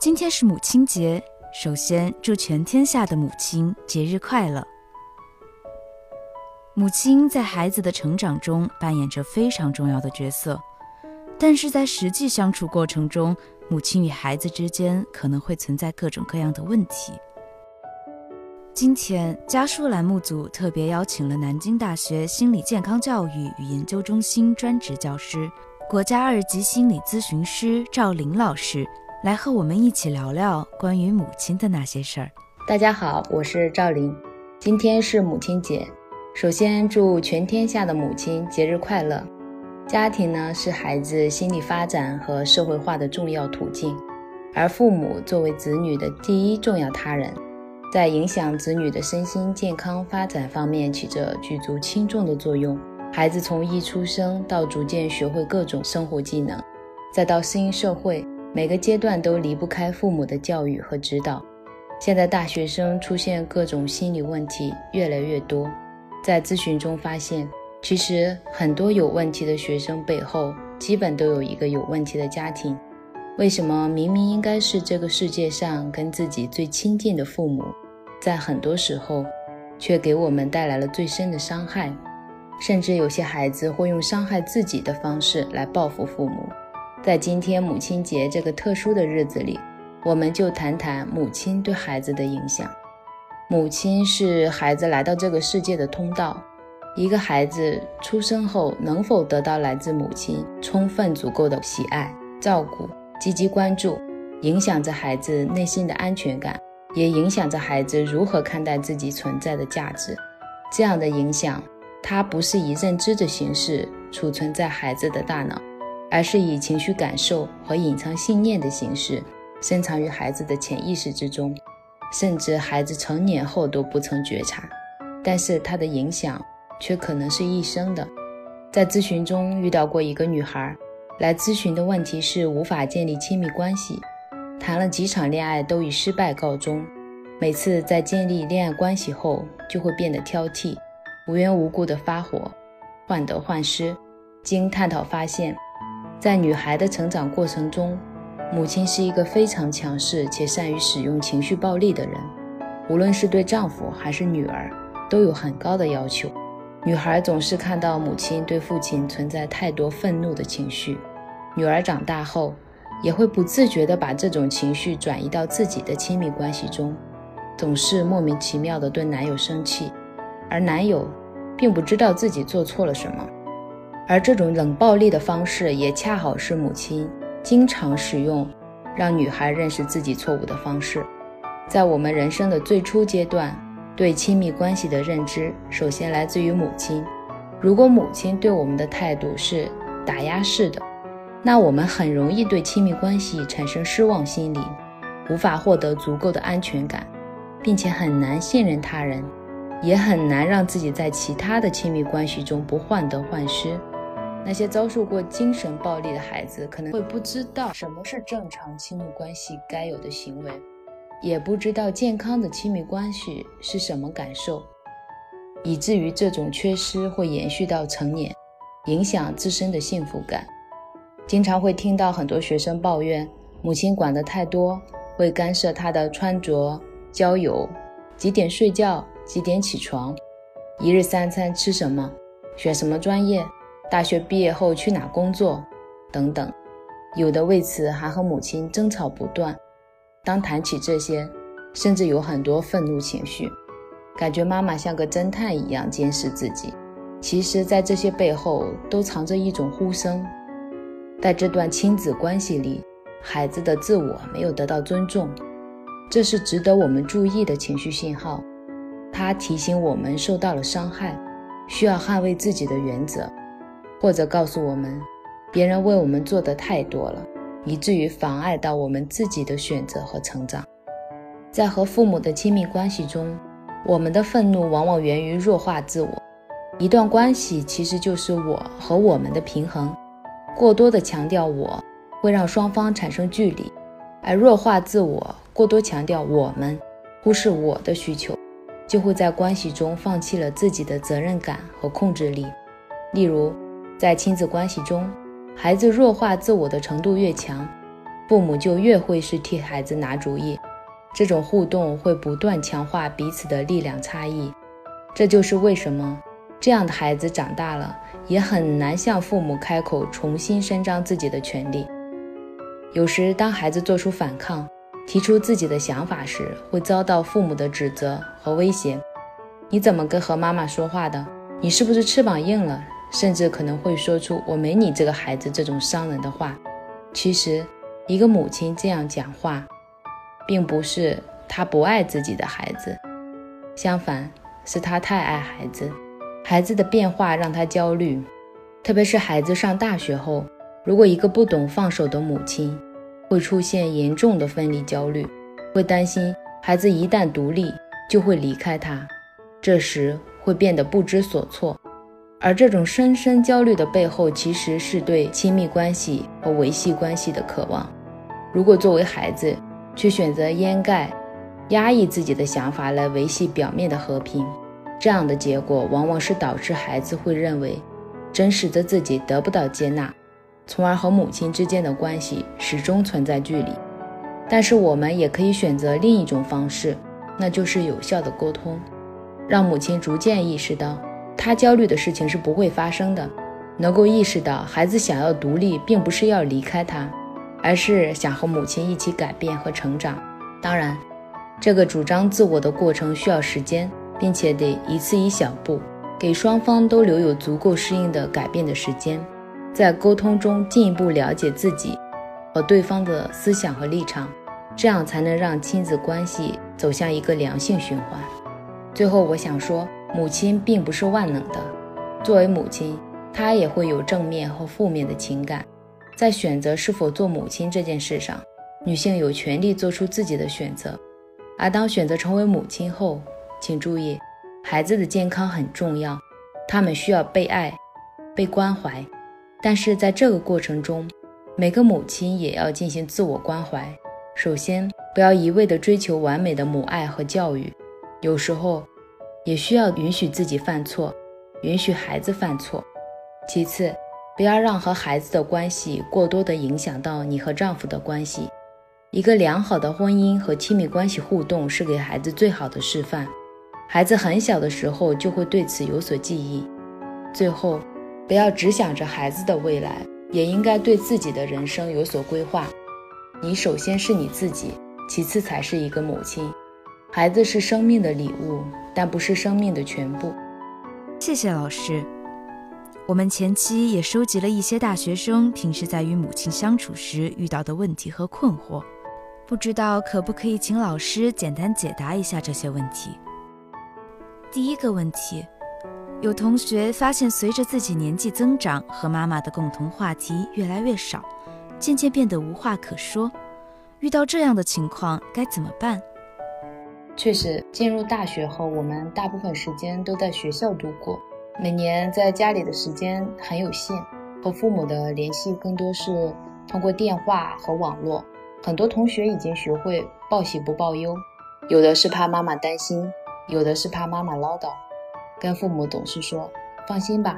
今天是母亲节，首先祝全天下的母亲节日快乐。母亲在孩子的成长中扮演着非常重要的角色，但是在实际相处过程中，母亲与孩子之间可能会存在各种各样的问题。今天家书栏目组特别邀请了南京大学心理健康教育与研究中心专职教师、国家二级心理咨询师赵玲老师，来和我们一起聊聊关于母亲的那些事儿。大家好，我是赵琳，今天是母亲节。首先，祝全天下的母亲节日快乐。家庭呢，是孩子心理发展和社会化的重要途径，而父母作为子女的第一重要他人，在影响子女的身心健康发展方面起着举足轻重的作用。孩子从一出生到逐渐学会各种生活技能，再到适应社会，每个阶段都离不开父母的教育和指导。现在大学生出现各种心理问题越来越多。在咨询中发现，其实很多有问题的学生背后，基本都有一个有问题的家庭。为什么明明应该是这个世界上跟自己最亲近的父母，在很多时候，却给我们带来了最深的伤害？甚至有些孩子会用伤害自己的方式来报复父母。在今天母亲节这个特殊的日子里，我们就谈谈母亲对孩子的影响。母亲是孩子来到这个世界的通道。一个孩子出生后，能否得到来自母亲充分足够的喜爱、照顾、积极关注，影响着孩子内心的安全感，也影响着孩子如何看待自己存在的价值。这样的影响，它不是以认知的形式储存在孩子的大脑，而是以情绪感受和隐藏信念的形式，深藏于孩子的潜意识之中。甚至孩子成年后都不曾觉察，但是他的影响却可能是一生的。在咨询中遇到过一个女孩，来咨询的问题是无法建立亲密关系，谈了几场恋爱都以失败告终。每次在建立恋爱关系后，就会变得挑剔，无缘无故的发火，患得患失。经探讨发现，在女孩的成长过程中。母亲是一个非常强势且善于使用情绪暴力的人，无论是对丈夫还是女儿，都有很高的要求。女孩总是看到母亲对父亲存在太多愤怒的情绪，女儿长大后也会不自觉地把这种情绪转移到自己的亲密关系中，总是莫名其妙地对男友生气，而男友并不知道自己做错了什么，而这种冷暴力的方式也恰好是母亲。经常使用让女孩认识自己错误的方式，在我们人生的最初阶段，对亲密关系的认知首先来自于母亲。如果母亲对我们的态度是打压式的，那我们很容易对亲密关系产生失望心理，无法获得足够的安全感，并且很难信任他人，也很难让自己在其他的亲密关系中不患得患失。那些遭受过精神暴力的孩子可能会不知道什么是正常亲密关系该有的行为，也不知道健康的亲密关系是什么感受，以至于这种缺失会延续到成年，影响自身的幸福感。经常会听到很多学生抱怨母亲管得太多，会干涉他的穿着、交友、几点睡觉、几点起床、一日三餐吃什么、选什么专业。大学毕业后去哪工作，等等，有的为此还和母亲争吵不断。当谈起这些，甚至有很多愤怒情绪，感觉妈妈像个侦探一样监视自己。其实，在这些背后都藏着一种呼声：在这段亲子关系里，孩子的自我没有得到尊重，这是值得我们注意的情绪信号。它提醒我们受到了伤害，需要捍卫自己的原则。或者告诉我们，别人为我们做的太多了，以至于妨碍到我们自己的选择和成长。在和父母的亲密关系中，我们的愤怒往往源于弱化自我。一段关系其实就是我和我们的平衡。过多的强调我，会让双方产生距离；而弱化自我，过多强调我们，忽视我的需求，就会在关系中放弃了自己的责任感和控制力。例如，在亲子关系中，孩子弱化自我的程度越强，父母就越会是替孩子拿主意。这种互动会不断强化彼此的力量差异。这就是为什么这样的孩子长大了也很难向父母开口重新伸张自己的权利。有时，当孩子做出反抗，提出自己的想法时，会遭到父母的指责和威胁：“你怎么跟和妈妈说话的？你是不是翅膀硬了？”甚至可能会说出“我没你这个孩子”这种伤人的话。其实，一个母亲这样讲话，并不是她不爱自己的孩子，相反，是她太爱孩子。孩子的变化让她焦虑，特别是孩子上大学后，如果一个不懂放手的母亲。会出现严重的分离焦虑，会担心孩子一旦独立就会离开他，这时会变得不知所措。而这种深深焦虑的背后，其实是对亲密关系和维系关系的渴望。如果作为孩子却选择掩盖、压抑自己的想法来维系表面的和平，这样的结果往往是导致孩子会认为真实的自己得不到接纳。从而和母亲之间的关系始终存在距离，但是我们也可以选择另一种方式，那就是有效的沟通，让母亲逐渐意识到，他焦虑的事情是不会发生的，能够意识到孩子想要独立，并不是要离开他，而是想和母亲一起改变和成长。当然，这个主张自我的过程需要时间，并且得一次一小步，给双方都留有足够适应的改变的时间。在沟通中进一步了解自己和对方的思想和立场，这样才能让亲子关系走向一个良性循环。最后，我想说，母亲并不是万能的。作为母亲，她也会有正面和负面的情感。在选择是否做母亲这件事上，女性有权利做出自己的选择。而当选择成为母亲后，请注意，孩子的健康很重要，他们需要被爱、被关怀。但是在这个过程中，每个母亲也要进行自我关怀。首先，不要一味地追求完美的母爱和教育，有时候也需要允许自己犯错，允许孩子犯错。其次，不要让和孩子的关系过多地影响到你和丈夫的关系。一个良好的婚姻和亲密关系互动是给孩子最好的示范，孩子很小的时候就会对此有所记忆。最后。不要只想着孩子的未来，也应该对自己的人生有所规划。你首先是你自己，其次才是一个母亲。孩子是生命的礼物，但不是生命的全部。谢谢老师。我们前期也收集了一些大学生平时在与母亲相处时遇到的问题和困惑，不知道可不可以请老师简单解答一下这些问题。第一个问题。有同学发现，随着自己年纪增长，和妈妈的共同话题越来越少，渐渐变得无话可说。遇到这样的情况该怎么办？确实，进入大学后，我们大部分时间都在学校度过，每年在家里的时间很有限，和父母的联系更多是通过电话和网络。很多同学已经学会报喜不报忧，有的是怕妈妈担心，有的是怕妈妈唠叨。跟父母总是说放心吧，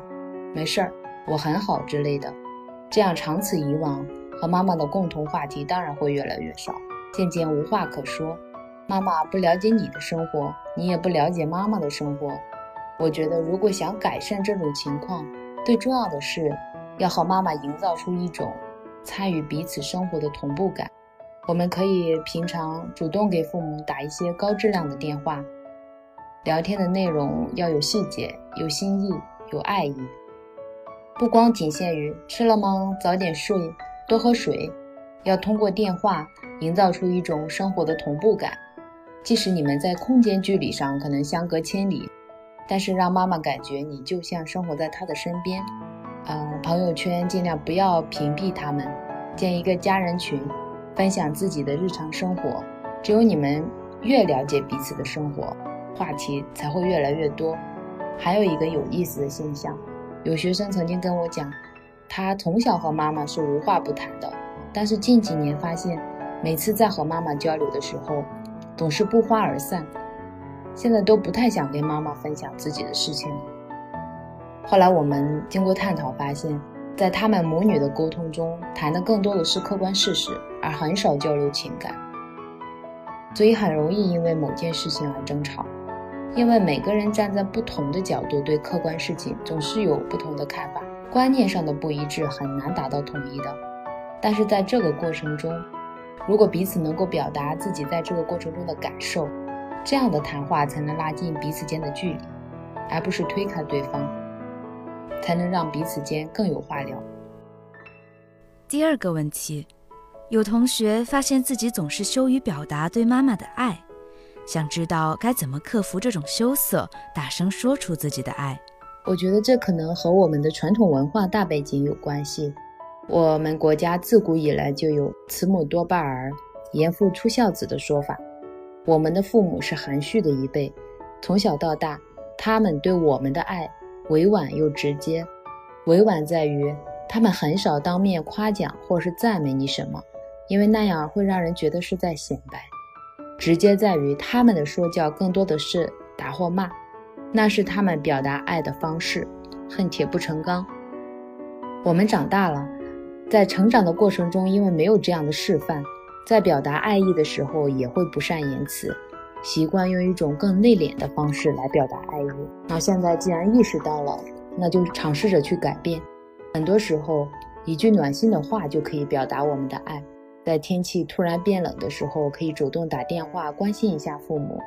没事儿，我很好之类的，这样长此以往，和妈妈的共同话题当然会越来越少，渐渐无话可说。妈妈不了解你的生活，你也不了解妈妈的生活。我觉得，如果想改善这种情况，最重要的是要和妈妈营造出一种参与彼此生活的同步感。我们可以平常主动给父母打一些高质量的电话。聊天的内容要有细节、有心意、有爱意，不光仅限于吃了吗？早点睡，多喝水。要通过电话营造出一种生活的同步感，即使你们在空间距离上可能相隔千里，但是让妈妈感觉你就像生活在她的身边。呃，朋友圈尽量不要屏蔽他们，建一个家人群，分享自己的日常生活。只有你们越了解彼此的生活。话题才会越来越多。还有一个有意思的现象，有学生曾经跟我讲，他从小和妈妈是无话不谈的，但是近几年发现，每次在和妈妈交流的时候，总是不欢而散。现在都不太想跟妈妈分享自己的事情。后来我们经过探讨发现，在他们母女的沟通中，谈的更多的是客观事实，而很少交流情感，所以很容易因为某件事情而争吵。因为每个人站在不同的角度对客观事情总是有不同的看法，观念上的不一致很难达到统一的。但是在这个过程中，如果彼此能够表达自己在这个过程中的感受，这样的谈话才能拉近彼此间的距离，而不是推开对方，才能让彼此间更有话聊。第二个问题，有同学发现自己总是羞于表达对妈妈的爱。想知道该怎么克服这种羞涩，大声说出自己的爱。我觉得这可能和我们的传统文化大背景有关系。我们国家自古以来就有“慈母多败儿，严父出孝子”的说法。我们的父母是含蓄的一辈，从小到大，他们对我们的爱委婉又直接。委婉在于，他们很少当面夸奖或是赞美你什么，因为那样会让人觉得是在显摆。直接在于他们的说教更多的是打或骂，那是他们表达爱的方式，恨铁不成钢。我们长大了，在成长的过程中，因为没有这样的示范，在表达爱意的时候也会不善言辞，习惯用一种更内敛的方式来表达爱意。那现在既然意识到了，那就尝试着去改变。很多时候，一句暖心的话就可以表达我们的爱。在天气突然变冷的时候，可以主动打电话关心一下父母，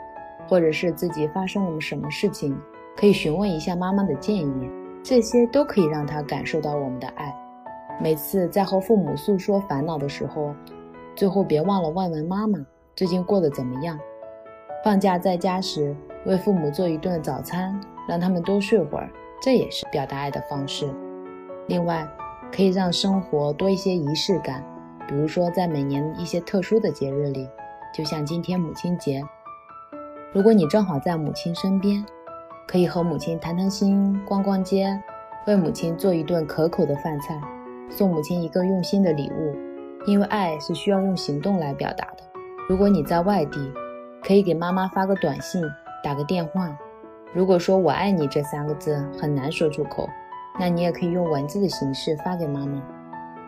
或者是自己发生了什么事情，可以询问一下妈妈的建议，这些都可以让他感受到我们的爱。每次在和父母诉说烦恼的时候，最后别忘了问问妈妈最近过得怎么样。放假在家时，为父母做一顿早餐，让他们多睡会儿，这也是表达爱的方式。另外，可以让生活多一些仪式感。比如说，在每年一些特殊的节日里，就像今天母亲节，如果你正好在母亲身边，可以和母亲谈谈心、逛逛街，为母亲做一顿可口的饭菜，送母亲一个用心的礼物。因为爱是需要用行动来表达的。如果你在外地，可以给妈妈发个短信、打个电话。如果说我爱你这三个字很难说出口，那你也可以用文字的形式发给妈妈。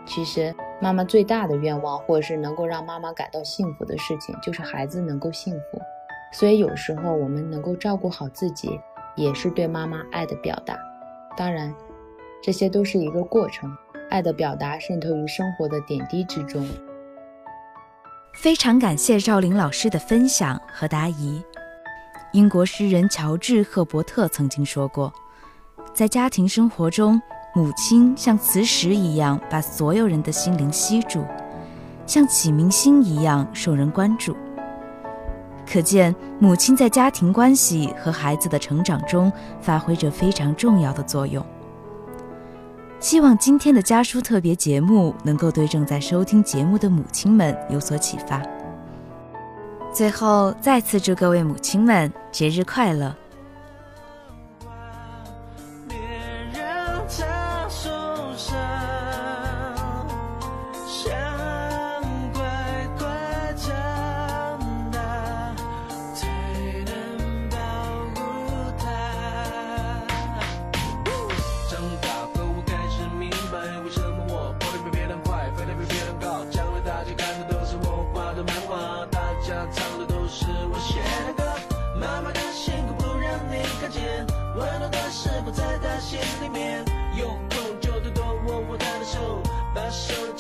其实。妈妈最大的愿望，或者是能够让妈妈感到幸福的事情，就是孩子能够幸福。所以有时候我们能够照顾好自己，也是对妈妈爱的表达。当然，这些都是一个过程，爱的表达渗透于生活的点滴之中。非常感谢赵玲老师的分享和答疑。英国诗人乔治·赫伯特曾经说过，在家庭生活中。母亲像磁石一样把所有人的心灵吸住，像启明星一样受人关注。可见，母亲在家庭关系和孩子的成长中发挥着非常重要的作用。希望今天的家书特别节目能够对正在收听节目的母亲们有所启发。最后，再次祝各位母亲们节日快乐！温暖的食谱在他心里面，有空就多多握握他的手，把手。